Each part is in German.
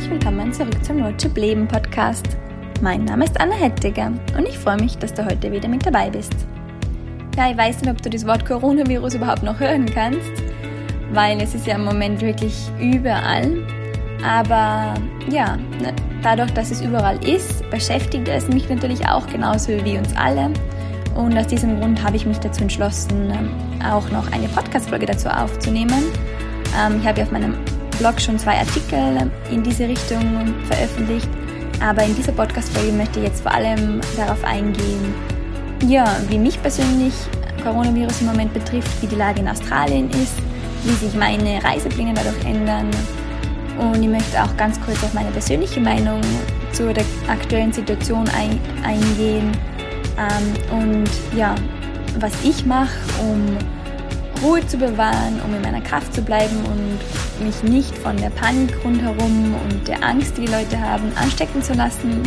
herzlich willkommen zurück zum Roadtrip Leben Podcast. Mein Name ist Anna Hettiger und ich freue mich, dass du heute wieder mit dabei bist. Ja, ich weiß nicht, ob du das Wort Coronavirus überhaupt noch hören kannst, weil es ist ja im Moment wirklich überall. Aber ja, dadurch, dass es überall ist, beschäftigt es mich natürlich auch genauso wie uns alle. Und aus diesem Grund habe ich mich dazu entschlossen, auch noch eine Podcast-Folge dazu aufzunehmen. Ähm, ich habe ja auf meinem Blog schon zwei Artikel in diese Richtung veröffentlicht, aber in dieser Podcast-Folge möchte ich jetzt vor allem darauf eingehen, ja, wie mich persönlich Coronavirus im Moment betrifft, wie die Lage in Australien ist, wie sich meine Reisepläne dadurch ändern. Und ich möchte auch ganz kurz auf meine persönliche Meinung zu der aktuellen Situation ein, eingehen ähm, und ja, was ich mache, um Ruhe zu bewahren, um in meiner Kraft zu bleiben und mich nicht von der Panik rundherum und der Angst, die die Leute haben, anstecken zu lassen.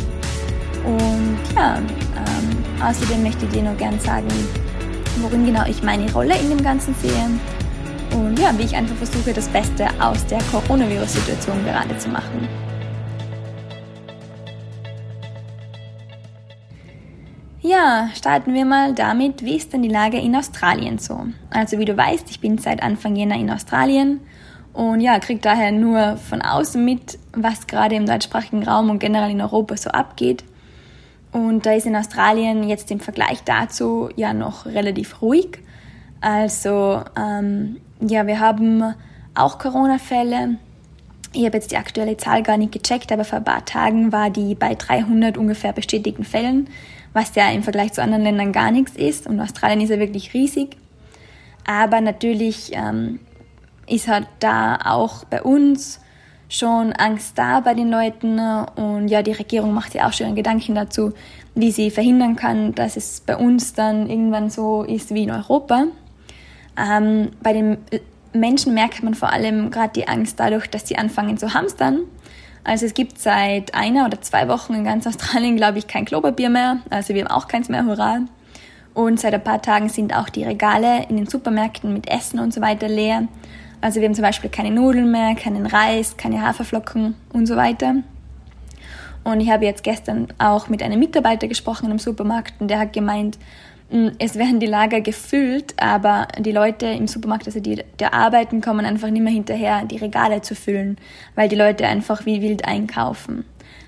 Und ja, ähm, außerdem möchte ich dir nur gern sagen, worin genau ich meine Rolle in dem Ganzen sehe und ja, wie ich einfach versuche, das Beste aus der Coronavirus-Situation gerade zu machen. Ja, starten wir mal damit, wie ist denn die Lage in Australien so? Also wie du weißt, ich bin seit Anfang Jänner in Australien und ja, krieg daher nur von außen mit, was gerade im deutschsprachigen Raum und generell in Europa so abgeht. Und da ist in Australien jetzt im Vergleich dazu ja noch relativ ruhig. Also ähm, ja, wir haben auch Corona-Fälle. Ich habe jetzt die aktuelle Zahl gar nicht gecheckt, aber vor ein paar Tagen war die bei 300 ungefähr bestätigten Fällen was ja im Vergleich zu anderen Ländern gar nichts ist. Und Australien ist ja wirklich riesig. Aber natürlich ähm, ist halt da auch bei uns schon Angst da bei den Leuten. Und ja, die Regierung macht ja auch schon Gedanken dazu, wie sie verhindern kann, dass es bei uns dann irgendwann so ist wie in Europa. Ähm, bei den Menschen merkt man vor allem gerade die Angst dadurch, dass sie anfangen zu hamstern also es gibt seit einer oder zwei Wochen in ganz Australien, glaube ich, kein Klopapier mehr. Also wir haben auch keins mehr, hurra. Und seit ein paar Tagen sind auch die Regale in den Supermärkten mit Essen und so weiter leer. Also wir haben zum Beispiel keine Nudeln mehr, keinen Reis, keine Haferflocken und so weiter. Und ich habe jetzt gestern auch mit einem Mitarbeiter gesprochen im Supermarkt und der hat gemeint, es werden die Lager gefüllt, aber die Leute im Supermarkt, also die da arbeiten, kommen einfach nicht mehr hinterher, die Regale zu füllen, weil die Leute einfach wie wild einkaufen.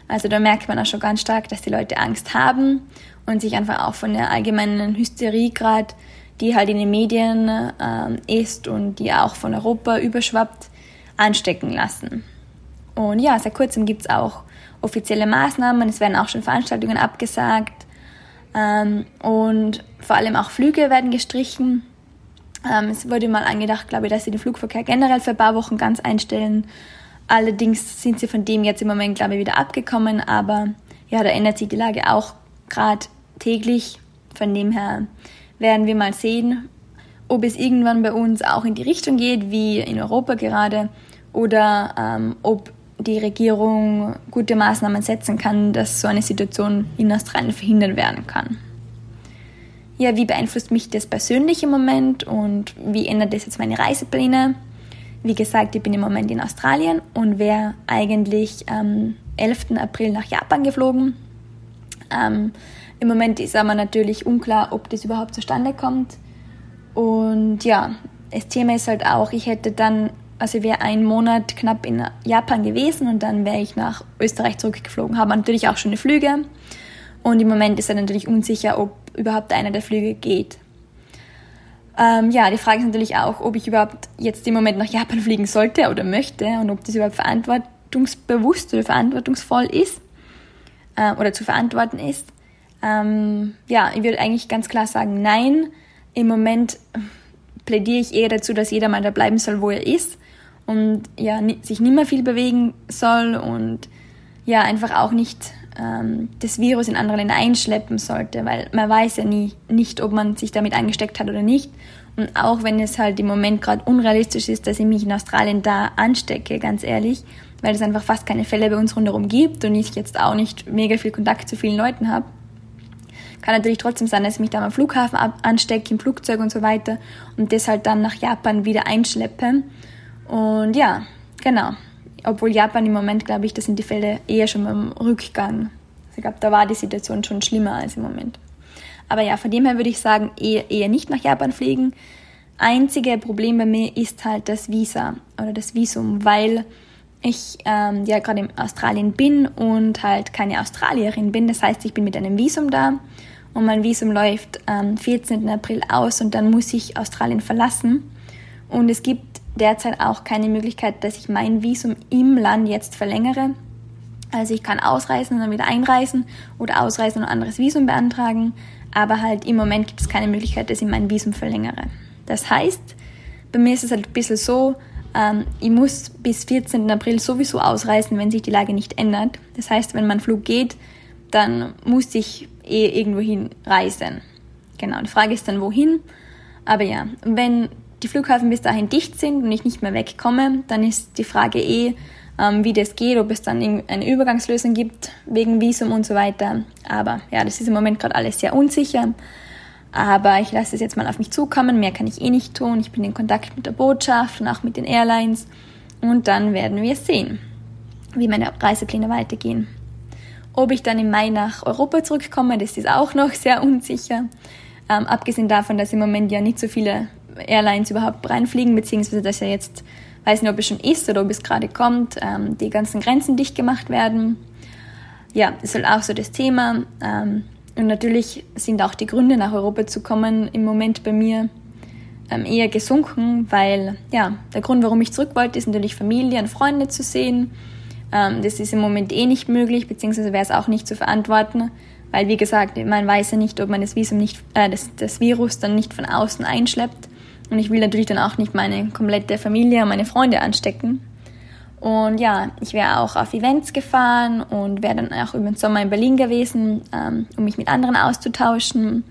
Also da merkt man auch schon ganz stark, dass die Leute Angst haben und sich einfach auch von der allgemeinen Hysterie gerade, die halt in den Medien äh, ist und die auch von Europa überschwappt, anstecken lassen. Und ja, seit kurzem gibt's auch offizielle Maßnahmen, es werden auch schon Veranstaltungen abgesagt ähm, und vor allem auch Flüge werden gestrichen. Ähm, es wurde mal angedacht, glaube ich, dass sie den Flugverkehr generell für ein paar Wochen ganz einstellen. Allerdings sind sie von dem jetzt im Moment, glaube ich, wieder abgekommen. Aber ja, da ändert sich die Lage auch gerade täglich. Von dem her werden wir mal sehen, ob es irgendwann bei uns auch in die Richtung geht, wie in Europa gerade, oder ähm, ob die Regierung gute Maßnahmen setzen kann, dass so eine Situation in Australien verhindert werden kann. Ja, wie beeinflusst mich das persönlich im Moment und wie ändert das jetzt meine Reisepläne? Wie gesagt, ich bin im Moment in Australien und wäre eigentlich am 11. April nach Japan geflogen. Ähm, Im Moment ist aber natürlich unklar, ob das überhaupt zustande kommt. Und ja, das Thema ist halt auch, ich hätte dann also ich wäre einen Monat knapp in Japan gewesen und dann wäre ich nach Österreich zurückgeflogen. Habe natürlich auch schöne Flüge und im Moment ist er natürlich unsicher, ob überhaupt einer der Flüge geht. Ähm, ja, die Frage ist natürlich auch, ob ich überhaupt jetzt im Moment nach Japan fliegen sollte oder möchte und ob das überhaupt verantwortungsbewusst oder verantwortungsvoll ist äh, oder zu verantworten ist. Ähm, ja, ich würde eigentlich ganz klar sagen, nein. Im Moment plädiere ich eher dazu, dass jeder mal da bleiben soll, wo er ist und ja, sich nicht mehr viel bewegen soll und ja, einfach auch nicht ähm, das Virus in andere Länder einschleppen sollte, weil man weiß ja nie, nicht, ob man sich damit angesteckt hat oder nicht. Und auch wenn es halt im Moment gerade unrealistisch ist, dass ich mich in Australien da anstecke, ganz ehrlich, weil es einfach fast keine Fälle bei uns rundherum gibt und ich jetzt auch nicht mega viel Kontakt zu vielen Leuten habe, kann natürlich trotzdem sein, dass ich mich da am Flughafen anstecke, im Flugzeug und so weiter und das halt dann nach Japan wieder einschleppe und ja, genau. obwohl Japan im Moment, glaube ich, da sind die Fälle eher schon beim Rückgang. Also ich glaube, da war die Situation schon schlimmer als im Moment. Aber ja, von dem her würde ich sagen, eher, eher nicht nach Japan fliegen. Einzige Problem bei mir ist halt das Visa oder das Visum, weil ich ähm, ja gerade in Australien bin und halt keine Australierin bin. Das heißt, ich bin mit einem Visum da und mein Visum läuft am ähm, 14. April aus und dann muss ich Australien verlassen. Und es gibt derzeit auch keine Möglichkeit, dass ich mein Visum im Land jetzt verlängere. Also ich kann ausreisen und dann wieder einreisen oder ausreisen und ein anderes Visum beantragen. Aber halt im Moment gibt es keine Möglichkeit, dass ich mein Visum verlängere. Das heißt, bei mir ist es halt ein bisschen so, ähm, ich muss bis 14. April sowieso ausreisen, wenn sich die Lage nicht ändert. Das heißt, wenn mein Flug geht, dann muss ich eh irgendwo hin reisen. Genau, die Frage ist dann, wohin. Aber ja, wenn die Flughafen bis dahin dicht sind und ich nicht mehr wegkomme, dann ist die Frage eh, ähm, wie das geht, ob es dann eine Übergangslösung gibt wegen Visum und so weiter. Aber ja, das ist im Moment gerade alles sehr unsicher. Aber ich lasse es jetzt mal auf mich zukommen. Mehr kann ich eh nicht tun. Ich bin in Kontakt mit der Botschaft und auch mit den Airlines. Und dann werden wir sehen, wie meine Reisepläne weitergehen. Ob ich dann im Mai nach Europa zurückkomme, das ist auch noch sehr unsicher. Ähm, abgesehen davon, dass im Moment ja nicht so viele Airlines überhaupt reinfliegen, beziehungsweise dass ja jetzt, weiß nicht, ob es schon ist oder ob es gerade kommt, ähm, die ganzen Grenzen dicht gemacht werden. Ja, das ist halt auch so das Thema. Ähm, und natürlich sind auch die Gründe, nach Europa zu kommen, im Moment bei mir ähm, eher gesunken, weil ja, der Grund, warum ich zurück wollte, ist natürlich Familie und Freunde zu sehen. Ähm, das ist im Moment eh nicht möglich, beziehungsweise wäre es auch nicht zu verantworten, weil wie gesagt, man weiß ja nicht, ob man das Visum nicht, äh, das, das Virus dann nicht von außen einschleppt. Und ich will natürlich dann auch nicht meine komplette Familie und meine Freunde anstecken. Und ja, ich wäre auch auf Events gefahren und wäre dann auch über den Sommer in Berlin gewesen, ähm, um mich mit anderen auszutauschen.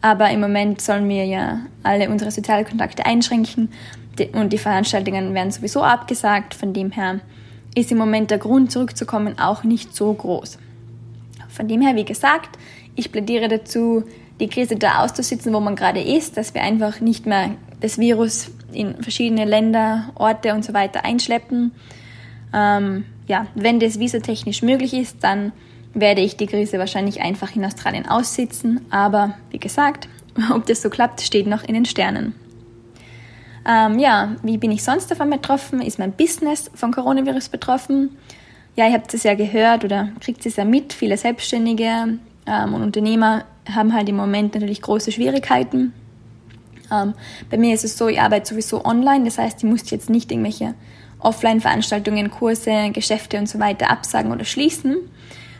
Aber im Moment sollen wir ja alle unsere Sozialkontakte einschränken und die Veranstaltungen werden sowieso abgesagt. Von dem her ist im Moment der Grund zurückzukommen auch nicht so groß. Von dem her, wie gesagt, ich plädiere dazu, die Krise da auszusitzen, wo man gerade ist, dass wir einfach nicht mehr das Virus in verschiedene Länder, Orte und so weiter einschleppen. Ähm, ja, wenn das visatechnisch möglich ist, dann werde ich die Krise wahrscheinlich einfach in Australien aussitzen. Aber wie gesagt, ob das so klappt, steht noch in den Sternen. Ähm, ja, wie bin ich sonst davon betroffen? Ist mein Business vom Coronavirus betroffen? Ja, ihr habt es ja gehört oder kriegt es ja mit. Viele Selbstständige ähm, und Unternehmer haben halt im Moment natürlich große Schwierigkeiten. Ähm, bei mir ist es so, ich arbeite sowieso online, das heißt, ich muss jetzt nicht irgendwelche Offline-Veranstaltungen, Kurse, Geschäfte und so weiter absagen oder schließen.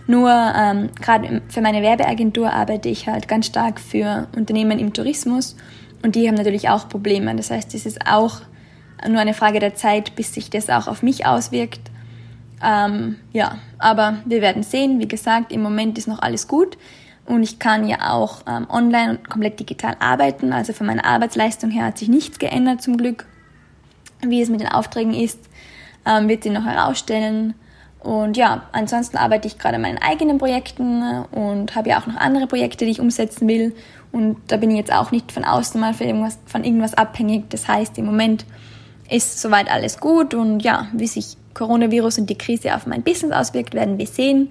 Nur ähm, gerade für meine Werbeagentur arbeite ich halt ganz stark für Unternehmen im Tourismus und die haben natürlich auch Probleme. Das heißt, es ist auch nur eine Frage der Zeit, bis sich das auch auf mich auswirkt. Ähm, ja, aber wir werden sehen. Wie gesagt, im Moment ist noch alles gut und ich kann ja auch ähm, online und komplett digital arbeiten. Also von meiner Arbeitsleistung her hat sich nichts geändert zum Glück. Wie es mit den Aufträgen ist, ähm, wird sie noch herausstellen. Und ja, ansonsten arbeite ich gerade an meinen eigenen Projekten und habe ja auch noch andere Projekte, die ich umsetzen will. Und da bin ich jetzt auch nicht von außen mal für irgendwas, von irgendwas abhängig. Das heißt, im Moment ist soweit alles gut und ja, wie sich Coronavirus und die Krise auf mein Business auswirkt, werden wir sehen.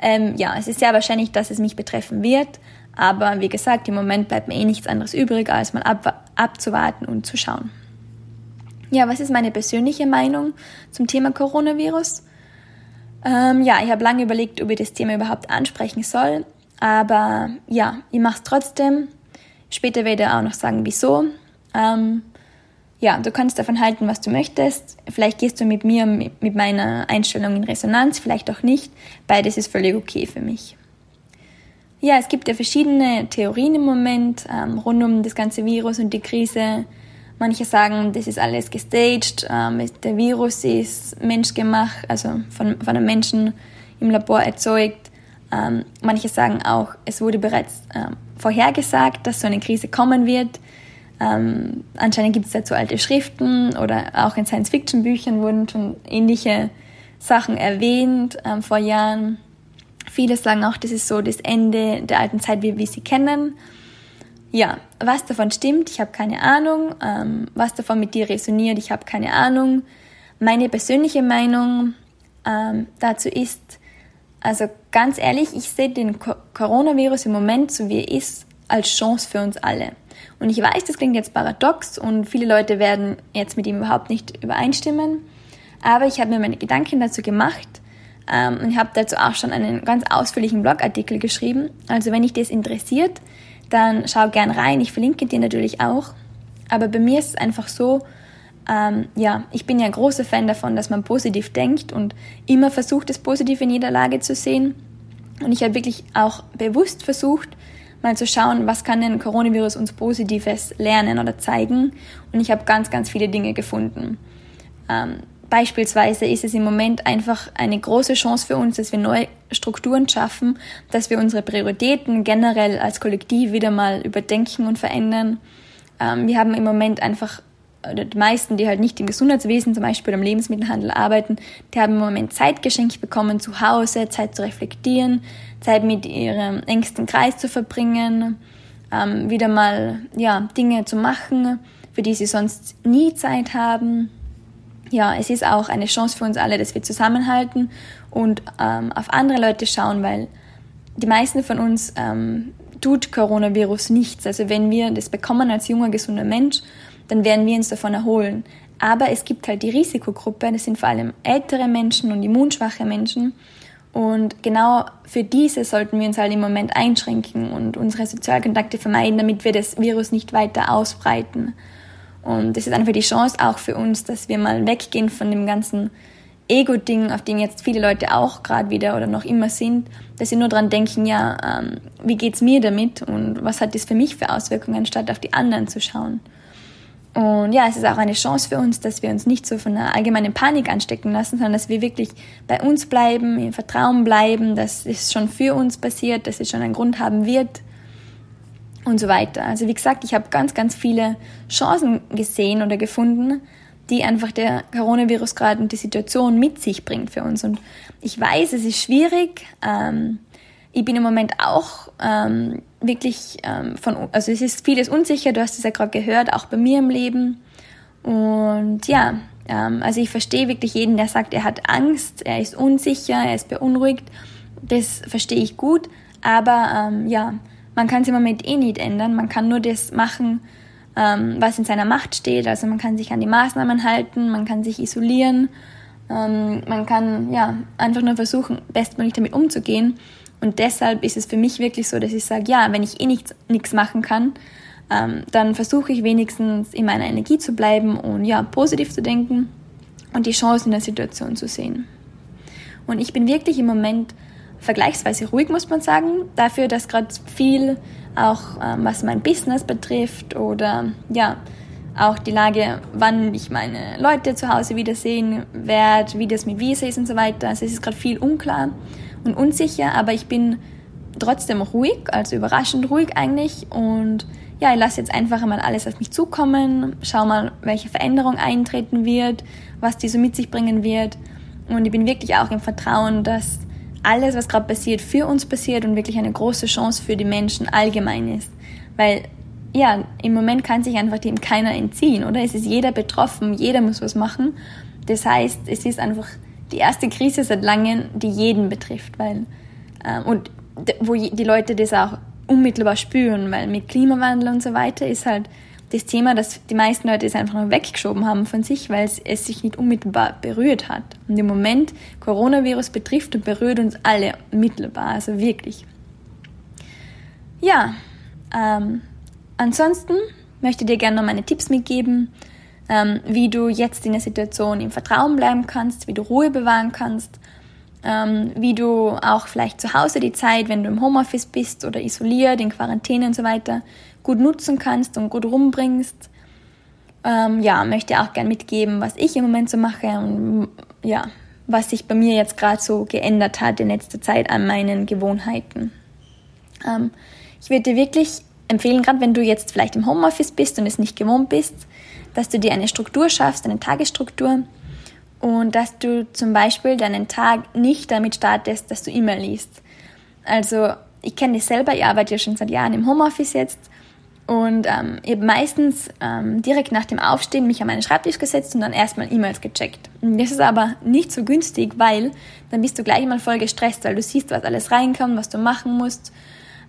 Ähm, ja, es ist sehr wahrscheinlich, dass es mich betreffen wird. Aber wie gesagt, im Moment bleibt mir eh nichts anderes übrig, als mal ab, abzuwarten und zu schauen. Ja, was ist meine persönliche Meinung zum Thema Coronavirus? Ähm, ja, ich habe lange überlegt, ob ich das Thema überhaupt ansprechen soll. Aber ja, ich mache es trotzdem. Später werde ich auch noch sagen, wieso. Ähm, ja, du kannst davon halten, was du möchtest. Vielleicht gehst du mit mir, mit meiner Einstellung in Resonanz, vielleicht auch nicht. Beides ist völlig okay für mich. Ja, es gibt ja verschiedene Theorien im Moment ähm, rund um das ganze Virus und die Krise. Manche sagen, das ist alles gestaged, ähm, der Virus ist menschgemacht, also von, von einem Menschen im Labor erzeugt. Ähm, manche sagen auch, es wurde bereits ähm, vorhergesagt, dass so eine Krise kommen wird. Ähm, anscheinend gibt es dazu alte Schriften oder auch in Science-Fiction-Büchern wurden schon ähnliche Sachen erwähnt ähm, vor Jahren. Viele sagen auch, das ist so das Ende der alten Zeit, wie wir sie kennen. Ja, was davon stimmt, ich habe keine Ahnung. Ähm, was davon mit dir resoniert, ich habe keine Ahnung. meine persönliche Meinung ähm, dazu ist, also ganz ehrlich, ich sehe den Coronavirus im Moment, so wie er ist, als Chance für uns alle. Und ich weiß, das klingt jetzt paradox und viele Leute werden jetzt mit ihm überhaupt nicht übereinstimmen, aber ich habe mir meine Gedanken dazu gemacht ähm, und habe dazu auch schon einen ganz ausführlichen Blogartikel geschrieben. Also wenn dich das interessiert, dann schau gern rein. Ich verlinke dir natürlich auch. Aber bei mir ist es einfach so, ähm, ja, ich bin ja ein großer Fan davon, dass man positiv denkt und immer versucht, das Positive in jeder Lage zu sehen. Und ich habe wirklich auch bewusst versucht, mal zu schauen, was kann denn Coronavirus uns Positives lernen oder zeigen. Und ich habe ganz, ganz viele Dinge gefunden. Ähm, beispielsweise ist es im Moment einfach eine große Chance für uns, dass wir neue Strukturen schaffen, dass wir unsere Prioritäten generell als Kollektiv wieder mal überdenken und verändern. Ähm, wir haben im Moment einfach die meisten, die halt nicht im Gesundheitswesen zum Beispiel im Lebensmittelhandel arbeiten, die haben im Moment Zeit geschenkt bekommen zu Hause, Zeit zu reflektieren, Zeit mit ihrem engsten Kreis zu verbringen, ähm, wieder mal ja, Dinge zu machen, für die sie sonst nie Zeit haben. Ja, es ist auch eine Chance für uns alle, dass wir zusammenhalten und ähm, auf andere Leute schauen, weil die meisten von uns ähm, tut Coronavirus nichts. Also wenn wir das bekommen als junger, gesunder Mensch dann werden wir uns davon erholen. Aber es gibt halt die Risikogruppe, das sind vor allem ältere Menschen und immunschwache Menschen. Und genau für diese sollten wir uns halt im Moment einschränken und unsere Sozialkontakte vermeiden, damit wir das Virus nicht weiter ausbreiten. Und das ist einfach die Chance auch für uns, dass wir mal weggehen von dem ganzen Ego-Ding, auf dem jetzt viele Leute auch gerade wieder oder noch immer sind, dass sie nur dran denken, ja, ähm, wie geht's mir damit und was hat das für mich für Auswirkungen, statt auf die anderen zu schauen. Und ja, es ist auch eine Chance für uns, dass wir uns nicht so von einer allgemeinen Panik anstecken lassen, sondern dass wir wirklich bei uns bleiben, im Vertrauen bleiben, dass es schon für uns passiert, dass es schon einen Grund haben wird und so weiter. Also wie gesagt, ich habe ganz, ganz viele Chancen gesehen oder gefunden, die einfach der Coronavirus gerade und die Situation mit sich bringt für uns. Und ich weiß, es ist schwierig. Ähm, ich bin im Moment auch ähm, wirklich ähm, von, also es ist vieles unsicher, du hast es ja gerade gehört, auch bei mir im Leben. Und ja, ähm, also ich verstehe wirklich jeden, der sagt, er hat Angst, er ist unsicher, er ist beunruhigt. Das verstehe ich gut, aber ähm, ja, man kann es im Moment eh nicht ändern. Man kann nur das machen, ähm, was in seiner Macht steht. Also man kann sich an die Maßnahmen halten, man kann sich isolieren, ähm, man kann ja einfach nur versuchen, bestmöglich damit umzugehen. Und deshalb ist es für mich wirklich so, dass ich sage, ja, wenn ich eh nichts, nichts machen kann, ähm, dann versuche ich wenigstens in meiner Energie zu bleiben und ja, positiv zu denken und die Chancen der Situation zu sehen. Und ich bin wirklich im Moment vergleichsweise ruhig, muss man sagen, dafür, dass gerade viel auch ähm, was mein Business betrifft oder ja, auch die Lage, wann ich meine Leute zu Hause wiedersehen werde, wie das mit Visa ist und so weiter. Also es ist gerade viel unklar und unsicher, aber ich bin trotzdem ruhig, also überraschend ruhig eigentlich und ja, ich lasse jetzt einfach mal alles auf mich zukommen, schau mal, welche Veränderung eintreten wird, was die so mit sich bringen wird und ich bin wirklich auch im Vertrauen, dass alles, was gerade passiert, für uns passiert und wirklich eine große Chance für die Menschen allgemein ist, weil ja, im Moment kann sich einfach dem keiner entziehen, oder? Es ist jeder betroffen, jeder muss was machen. Das heißt, es ist einfach die erste Krise seit langem, die jeden betrifft, weil äh, und wo die Leute das auch unmittelbar spüren, weil mit Klimawandel und so weiter ist halt das Thema, dass die meisten Leute es einfach nur weggeschoben haben von sich, weil es, es sich nicht unmittelbar berührt hat. Und im Moment Coronavirus betrifft und berührt uns alle mittelbar, also wirklich. Ja, ähm, ansonsten möchte ich dir gerne noch meine Tipps mitgeben ähm, wie du jetzt in der Situation im Vertrauen bleiben kannst, wie du Ruhe bewahren kannst, ähm, wie du auch vielleicht zu Hause die Zeit, wenn du im Homeoffice bist oder isoliert, in Quarantäne und so weiter, gut nutzen kannst und gut rumbringst. Ähm, ja, möchte auch gern mitgeben, was ich im Moment so mache und ja, was sich bei mir jetzt gerade so geändert hat in letzter Zeit an meinen Gewohnheiten. Ähm, ich würde dir wirklich empfehlen, gerade wenn du jetzt vielleicht im Homeoffice bist und es nicht gewohnt bist, dass du dir eine Struktur schaffst, eine Tagesstruktur und dass du zum Beispiel deinen Tag nicht damit startest, dass du E-Mail liest. Also ich kenne dich selber, ich arbeite ja schon seit Jahren im Homeoffice jetzt Und ähm, ich habe meistens ähm, direkt nach dem Aufstehen mich an meinen Schreibtisch gesetzt und dann erstmal E-Mails gecheckt. Das ist aber nicht so günstig, weil dann bist du gleich mal voll gestresst, weil du siehst, was alles reinkommt, was du machen musst.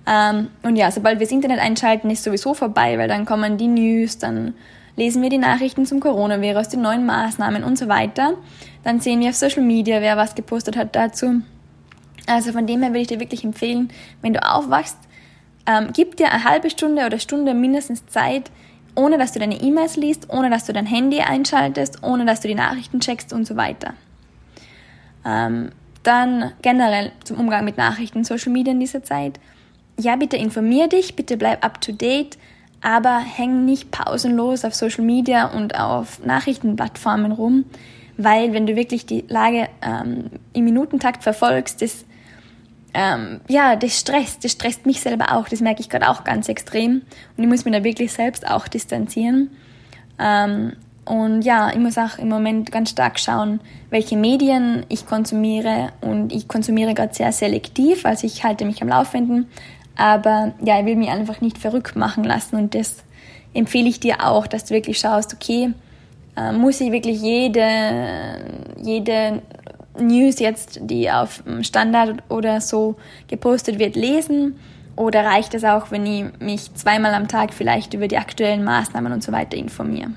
Ähm, und ja, sobald wir das Internet einschalten, ist sowieso vorbei, weil dann kommen die News, dann lesen wir die Nachrichten zum Coronavirus, die neuen Maßnahmen und so weiter. Dann sehen wir auf Social Media, wer was gepostet hat dazu. Also von dem her würde ich dir wirklich empfehlen, wenn du aufwachst, ähm, gib dir eine halbe Stunde oder Stunde mindestens Zeit, ohne dass du deine E-Mails liest, ohne dass du dein Handy einschaltest, ohne dass du die Nachrichten checkst und so weiter. Ähm, dann generell zum Umgang mit Nachrichten, Social Media in dieser Zeit. Ja, bitte informier dich, bitte bleib up to date, aber häng nicht pausenlos auf Social Media und auf Nachrichtenplattformen rum, weil wenn du wirklich die Lage ähm, im Minutentakt verfolgst, das ähm, ja, das stresst, das stresst mich selber auch, das merke ich gerade auch ganz extrem. Und ich muss mich da wirklich selbst auch distanzieren. Ähm, und ja, ich muss auch im Moment ganz stark schauen, welche Medien ich konsumiere. Und ich konsumiere gerade sehr selektiv, also ich halte mich am Laufenden, aber ja, ich will mich einfach nicht verrückt machen lassen und das empfehle ich dir auch, dass du wirklich schaust, okay, äh, muss ich wirklich jede, jede News jetzt, die auf Standard oder so gepostet wird, lesen? Oder reicht es auch, wenn ich mich zweimal am Tag vielleicht über die aktuellen Maßnahmen und so weiter informiere?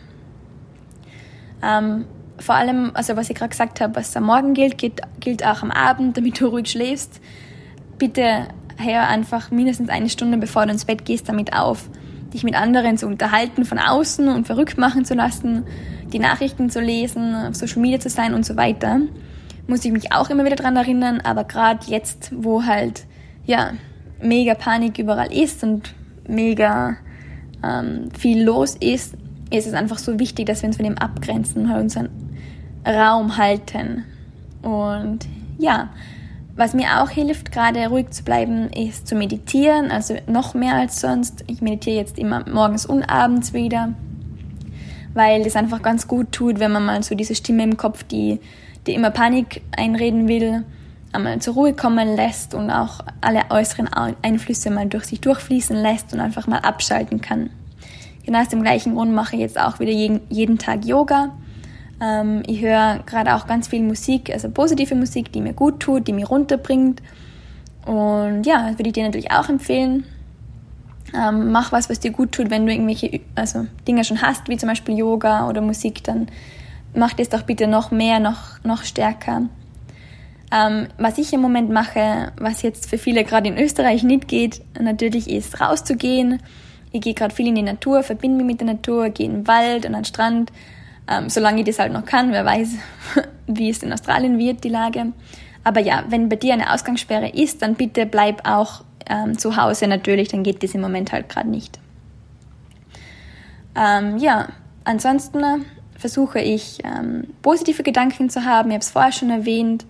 Ähm, vor allem, also was ich gerade gesagt habe, was am Morgen gilt, gilt, gilt auch am Abend, damit du ruhig schläfst. Bitte hör einfach mindestens eine Stunde, bevor du ins Bett gehst, damit auf, dich mit anderen zu unterhalten von außen und verrückt machen zu lassen, die Nachrichten zu lesen, auf Social Media zu sein und so weiter muss ich mich auch immer wieder dran erinnern, aber gerade jetzt, wo halt, ja, mega Panik überall ist und mega ähm, viel los ist, ist es einfach so wichtig, dass wir uns von dem abgrenzen, halt unseren Raum halten. Und ja, was mir auch hilft, gerade ruhig zu bleiben, ist zu meditieren, also noch mehr als sonst. Ich meditiere jetzt immer morgens und abends wieder, weil es einfach ganz gut tut, wenn man mal so diese Stimme im Kopf, die die immer Panik einreden will, einmal zur Ruhe kommen lässt und auch alle äußeren Einflüsse mal durch sich durchfließen lässt und einfach mal abschalten kann. Genau aus dem gleichen Grund mache ich jetzt auch wieder jeden, jeden Tag Yoga. Ähm, ich höre gerade auch ganz viel Musik, also positive Musik, die mir gut tut, die mich runterbringt. Und ja, das würde ich dir natürlich auch empfehlen. Ähm, mach was, was dir gut tut, wenn du irgendwelche also Dinge schon hast, wie zum Beispiel Yoga oder Musik, dann mach das doch bitte noch mehr, noch, noch stärker. Ähm, was ich im Moment mache, was jetzt für viele gerade in Österreich nicht geht, natürlich ist rauszugehen. Ich gehe gerade viel in die Natur, verbinde mich mit der Natur, gehe in den Wald und an den Strand, ähm, solange ich das halt noch kann. Wer weiß, wie es in Australien wird, die Lage. Aber ja, wenn bei dir eine Ausgangssperre ist, dann bitte bleib auch ähm, zu Hause natürlich, dann geht das im Moment halt gerade nicht. Ähm, ja, ansonsten versuche ich ähm, positive Gedanken zu haben. Ich habe es vorher schon erwähnt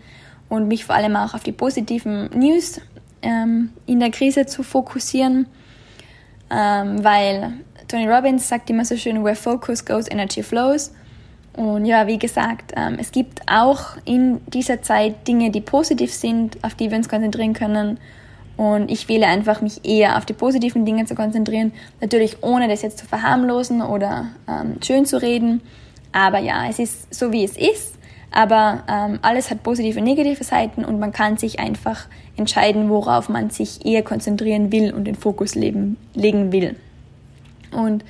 und mich vor allem auch auf die positiven News ähm, in der Krise zu fokussieren, ähm, weil Tony Robbins sagt immer so schön, where focus goes, energy flows. Und ja, wie gesagt, ähm, es gibt auch in dieser Zeit Dinge, die positiv sind, auf die wir uns konzentrieren können. Und ich wähle einfach, mich eher auf die positiven Dinge zu konzentrieren. Natürlich ohne das jetzt zu verharmlosen oder ähm, schön zu reden, aber ja, es ist so, wie es ist. Aber ähm, alles hat positive und negative Seiten und man kann sich einfach entscheiden, worauf man sich eher konzentrieren will und den Fokus leben, legen will. Und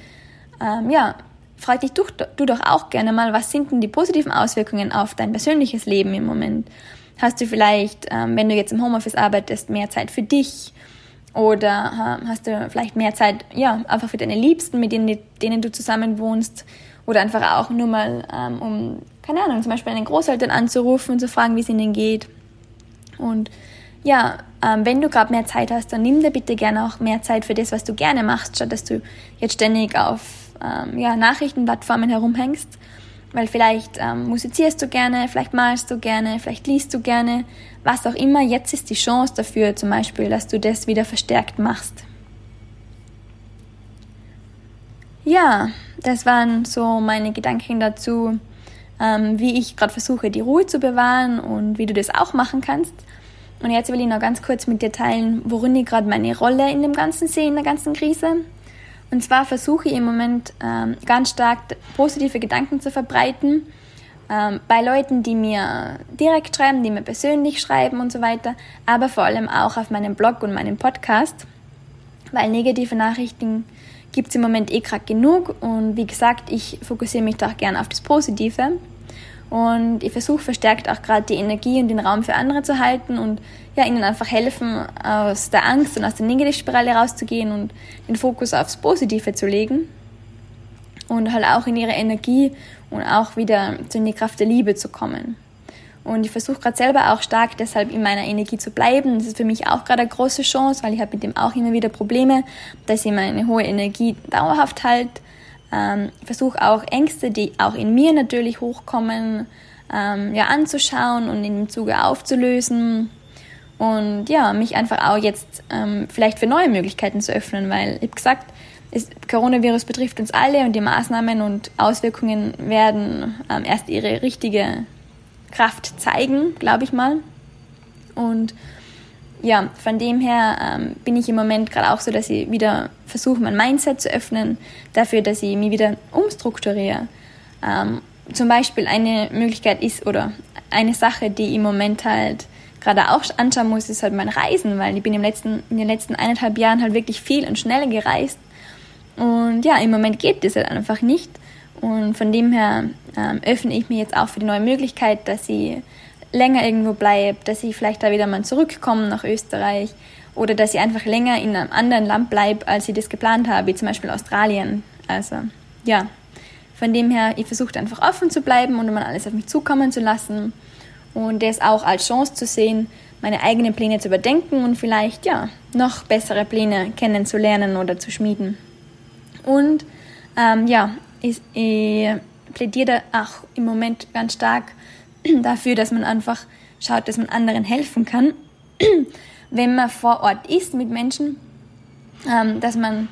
ähm, ja, frag dich du, du doch auch gerne mal, was sind denn die positiven Auswirkungen auf dein persönliches Leben im Moment? Hast du vielleicht, ähm, wenn du jetzt im Homeoffice arbeitest, mehr Zeit für dich? Oder hast du vielleicht mehr Zeit, ja, einfach für deine Liebsten, mit denen, denen du zusammen wohnst? Oder einfach auch nur mal, ähm, um, keine Ahnung, zum Beispiel einen Großeltern anzurufen und zu fragen, wie es ihnen geht. Und ja, ähm, wenn du gerade mehr Zeit hast, dann nimm dir bitte gerne auch mehr Zeit für das, was du gerne machst, statt dass du jetzt ständig auf ähm, ja, Nachrichtenplattformen herumhängst. Weil vielleicht ähm, musizierst du gerne, vielleicht malst du gerne, vielleicht liest du gerne, was auch immer. Jetzt ist die Chance dafür zum Beispiel, dass du das wieder verstärkt machst. Ja, das waren so meine Gedanken dazu, ähm, wie ich gerade versuche, die Ruhe zu bewahren und wie du das auch machen kannst. Und jetzt will ich noch ganz kurz mit dir teilen, worin ich gerade meine Rolle in dem Ganzen sehe, in der ganzen Krise. Und zwar versuche ich im Moment ähm, ganz stark positive Gedanken zu verbreiten ähm, bei Leuten, die mir direkt schreiben, die mir persönlich schreiben und so weiter, aber vor allem auch auf meinem Blog und meinem Podcast, weil negative Nachrichten gibt es im Moment eh gerade genug und wie gesagt, ich fokussiere mich da auch gerne auf das Positive und ich versuche verstärkt auch gerade die Energie und den Raum für andere zu halten und ja, ihnen einfach helfen, aus der Angst und aus der Negativspirale rauszugehen und den Fokus aufs Positive zu legen und halt auch in ihre Energie und auch wieder in die Kraft der Liebe zu kommen. Und ich versuche gerade selber auch stark deshalb in meiner Energie zu bleiben. Das ist für mich auch gerade eine große Chance, weil ich habe mit dem auch immer wieder Probleme, dass ich meine hohe Energie dauerhaft halt. Ähm, versuche auch Ängste, die auch in mir natürlich hochkommen, ähm, ja anzuschauen und in dem Zuge aufzulösen. Und ja, mich einfach auch jetzt ähm, vielleicht für neue Möglichkeiten zu öffnen, weil ich habe gesagt, das Coronavirus betrifft uns alle und die Maßnahmen und Auswirkungen werden ähm, erst ihre richtige Kraft zeigen, glaube ich mal. Und ja, von dem her ähm, bin ich im Moment gerade auch so, dass ich wieder versuche, mein Mindset zu öffnen, dafür, dass ich mich wieder umstrukturiere. Ähm, zum Beispiel eine Möglichkeit ist oder eine Sache, die im Moment halt gerade auch anschauen muss, ist halt mein Reisen, weil ich bin im letzten, in den letzten eineinhalb Jahren halt wirklich viel und schnell gereist und ja, im Moment geht das halt einfach nicht. Und von dem her ähm, öffne ich mir jetzt auch für die neue Möglichkeit, dass sie länger irgendwo bleibt, dass ich vielleicht da wieder mal zurückkomme nach Österreich oder dass ich einfach länger in einem anderen Land bleibe, als ich das geplant habe, wie zum Beispiel Australien. Also ja, von dem her, ich versuche einfach offen zu bleiben und mal alles auf mich zukommen zu lassen und das auch als Chance zu sehen, meine eigenen Pläne zu überdenken und vielleicht ja noch bessere Pläne kennenzulernen oder zu schmieden. Und ähm, ja, ich, ich plädiere auch im Moment ganz stark dafür, dass man einfach schaut, dass man anderen helfen kann, wenn man vor Ort ist mit Menschen, ähm, dass man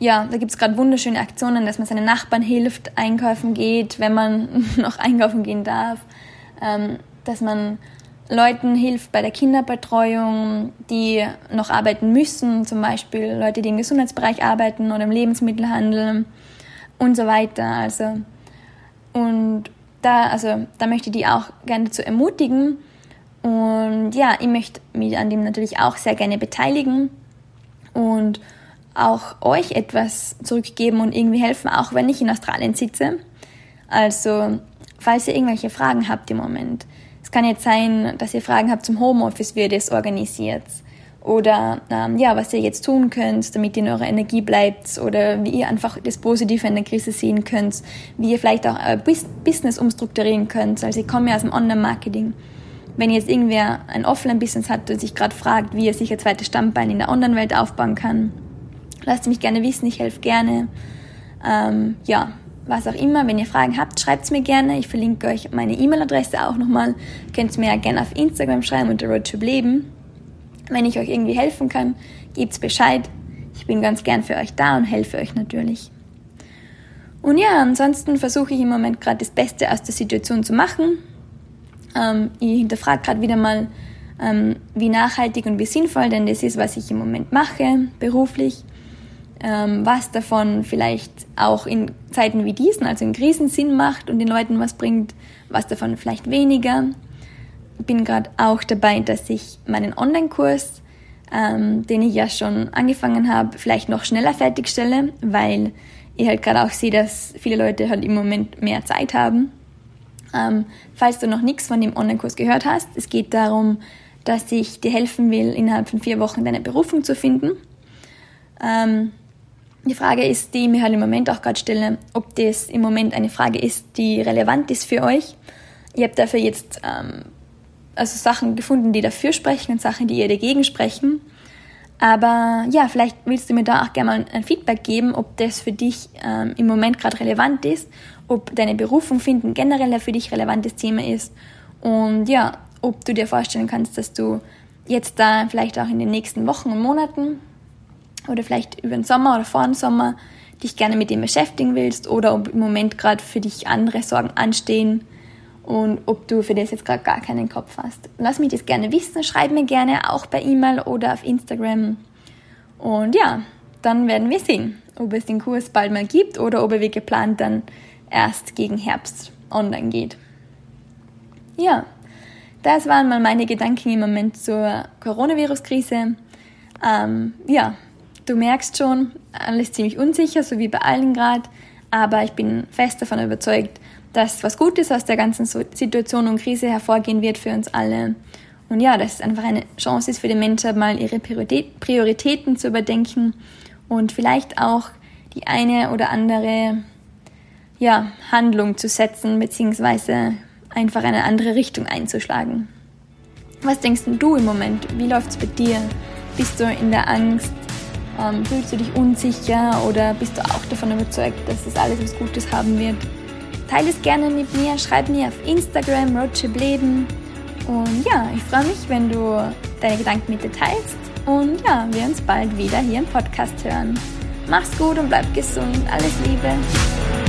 ja, da gibt es gerade wunderschöne Aktionen, dass man seinen Nachbarn hilft, einkaufen geht, wenn man noch einkaufen gehen darf, ähm, dass man Leuten hilft bei der Kinderbetreuung, die noch arbeiten müssen, zum Beispiel Leute, die im Gesundheitsbereich arbeiten oder im Lebensmittelhandel und so weiter. Also, und da, also, da möchte ich die auch gerne dazu ermutigen. Und ja, ich möchte mich an dem natürlich auch sehr gerne beteiligen und auch euch etwas zurückgeben und irgendwie helfen, auch wenn ich in Australien sitze. Also, falls ihr irgendwelche Fragen habt im Moment, kann jetzt sein, dass ihr Fragen habt zum Homeoffice, wie ihr das organisiert. Oder ähm, ja, was ihr jetzt tun könnt, damit ihr in eurer Energie bleibt. Oder wie ihr einfach das Positive in der Krise sehen könnt. Wie ihr vielleicht auch euer Business umstrukturieren könnt. Also ich komme ja aus dem Online-Marketing. Wenn jetzt irgendwer ein Offline-Business hat und sich gerade fragt, wie er sich ein zweites Stammbein in der Online-Welt aufbauen kann, lasst mich gerne wissen, ich helfe gerne. Ähm, ja, was auch immer. Wenn ihr Fragen habt, schreibt es mir gerne. Ich verlinke euch meine E-Mail-Adresse auch nochmal. Könnt es mir ja gerne auf Instagram schreiben unter Leben. Wenn ich euch irgendwie helfen kann, gebt's Bescheid. Ich bin ganz gern für euch da und helfe euch natürlich. Und ja, ansonsten versuche ich im Moment gerade das Beste aus der Situation zu machen. Ähm, ich hinterfrage gerade wieder mal, ähm, wie nachhaltig und wie sinnvoll denn das ist, was ich im Moment mache, beruflich was davon vielleicht auch in Zeiten wie diesen, also in Krisen Sinn macht und den Leuten was bringt, was davon vielleicht weniger. Bin gerade auch dabei, dass ich meinen Online-Kurs, ähm, den ich ja schon angefangen habe, vielleicht noch schneller fertigstelle, weil ich halt gerade auch sehe, dass viele Leute halt im Moment mehr Zeit haben. Ähm, falls du noch nichts von dem Online-Kurs gehört hast, es geht darum, dass ich dir helfen will, innerhalb von vier Wochen deine Berufung zu finden. Ähm, die Frage ist, die ich mir halt im Moment auch gerade stelle, ob das im Moment eine Frage ist, die relevant ist für euch. Ich habe dafür jetzt ähm, also Sachen gefunden, die dafür sprechen und Sachen, die ihr dagegen sprechen. Aber ja, vielleicht willst du mir da auch gerne mal ein Feedback geben, ob das für dich ähm, im Moment gerade relevant ist, ob deine Berufung finden generell für dich relevantes Thema ist und ja, ob du dir vorstellen kannst, dass du jetzt da vielleicht auch in den nächsten Wochen und Monaten oder vielleicht über den Sommer oder vor dem Sommer dich gerne mit dem beschäftigen willst oder ob im Moment gerade für dich andere Sorgen anstehen und ob du für das jetzt gerade gar keinen Kopf hast. Lass mich das gerne wissen, schreib mir gerne auch per E-Mail oder auf Instagram. Und ja, dann werden wir sehen, ob es den Kurs bald mal gibt oder ob er wie geplant dann erst gegen Herbst online geht. Ja, das waren mal meine Gedanken im Moment zur Coronavirus-Krise. Ähm, ja, du merkst schon, alles ziemlich unsicher, so wie bei allen gerade, aber ich bin fest davon überzeugt, dass was Gutes aus der ganzen Situation und Krise hervorgehen wird für uns alle. Und ja, dass es einfach eine Chance ist für die Menschen, mal ihre Prioritäten zu überdenken und vielleicht auch die eine oder andere ja, Handlung zu setzen, beziehungsweise einfach eine andere Richtung einzuschlagen. Was denkst du im Moment? Wie läuft es bei dir? Bist du in der Angst? Ähm, fühlst du dich unsicher oder bist du auch davon überzeugt, dass es alles was Gutes haben wird? Teile es gerne mit mir, schreib mir auf Instagram Roadtrip Leben. Und ja, ich freue mich, wenn du deine Gedanken mit dir teilst. Und ja, wir uns bald wieder hier im Podcast hören. Mach's gut und bleib gesund. Alles Liebe.